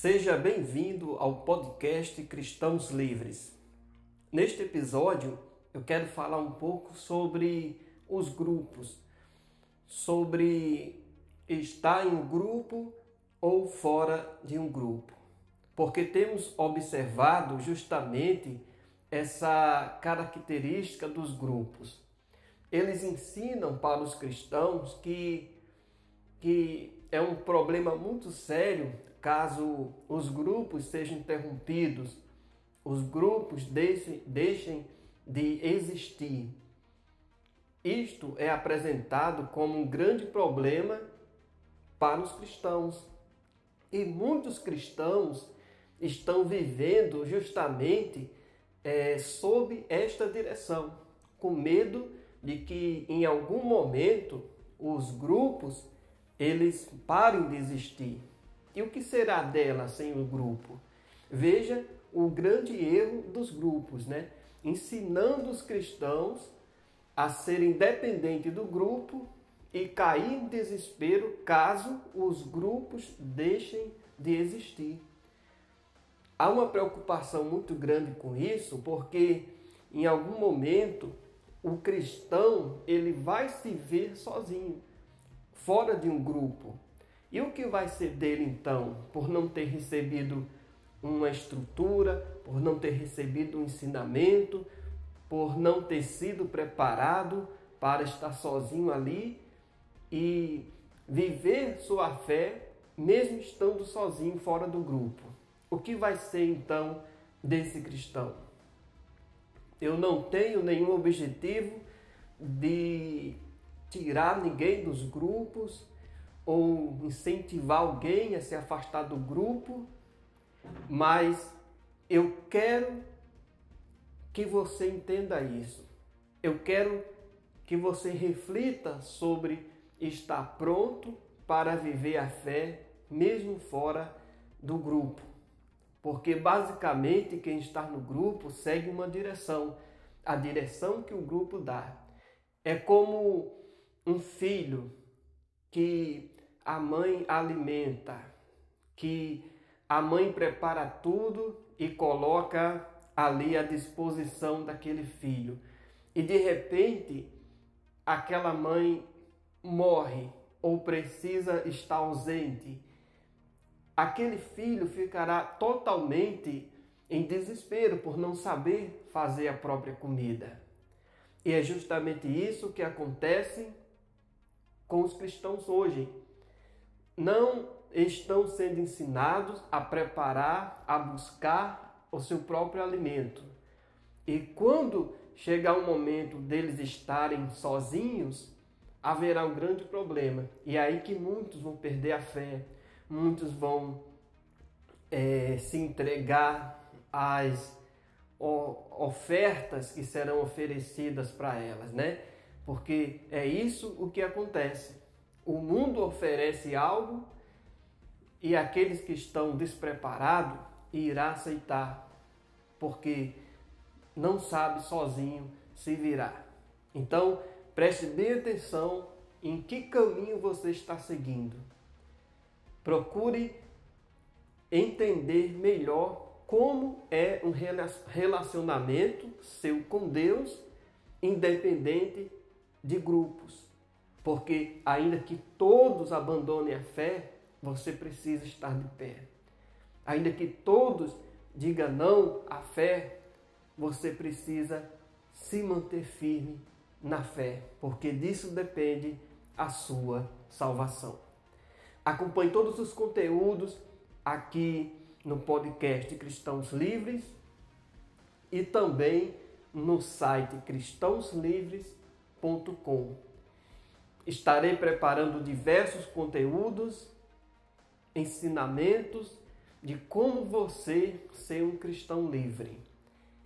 Seja bem-vindo ao podcast Cristãos Livres. Neste episódio, eu quero falar um pouco sobre os grupos, sobre estar em um grupo ou fora de um grupo, porque temos observado justamente essa característica dos grupos. Eles ensinam para os cristãos que, que é um problema muito sério caso os grupos sejam interrompidos, os grupos deixem, deixem de existir. Isto é apresentado como um grande problema para os cristãos. E muitos cristãos estão vivendo justamente é, sob esta direção, com medo de que em algum momento os grupos eles parem de existir. E o que será dela sem o grupo? Veja o grande erro dos grupos, né? Ensinando os cristãos a serem dependentes do grupo e cair em desespero caso os grupos deixem de existir. Há uma preocupação muito grande com isso, porque em algum momento o cristão ele vai se ver sozinho, fora de um grupo. E o que vai ser dele então, por não ter recebido uma estrutura, por não ter recebido um ensinamento, por não ter sido preparado para estar sozinho ali e viver sua fé, mesmo estando sozinho fora do grupo? O que vai ser então desse cristão? Eu não tenho nenhum objetivo de tirar ninguém dos grupos ou incentivar alguém a se afastar do grupo, mas eu quero que você entenda isso. Eu quero que você reflita sobre estar pronto para viver a fé mesmo fora do grupo. Porque basicamente quem está no grupo segue uma direção, a direção que o grupo dá. É como um filho que a mãe alimenta, que a mãe prepara tudo e coloca ali à disposição daquele filho. E de repente, aquela mãe morre ou precisa estar ausente. Aquele filho ficará totalmente em desespero por não saber fazer a própria comida. E é justamente isso que acontece com os cristãos hoje não estão sendo ensinados a preparar, a buscar o seu próprio alimento. E quando chegar o momento deles estarem sozinhos, haverá um grande problema. E é aí que muitos vão perder a fé, muitos vão é, se entregar às ofertas que serão oferecidas para elas, né? Porque é isso o que acontece o mundo oferece algo e aqueles que estão despreparados irá aceitar, porque não sabe sozinho se virar. Então, preste bem atenção em que caminho você está seguindo. Procure entender melhor como é um relacionamento seu com Deus, independente de grupos. Porque, ainda que todos abandonem a fé, você precisa estar de pé. Ainda que todos digam não à fé, você precisa se manter firme na fé, porque disso depende a sua salvação. Acompanhe todos os conteúdos aqui no podcast Cristãos Livres e também no site cristãoslivres.com. Estarei preparando diversos conteúdos, ensinamentos de como você ser um cristão livre.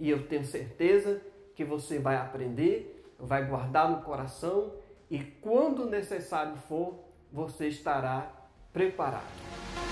E eu tenho certeza que você vai aprender, vai guardar no coração e quando necessário for, você estará preparado.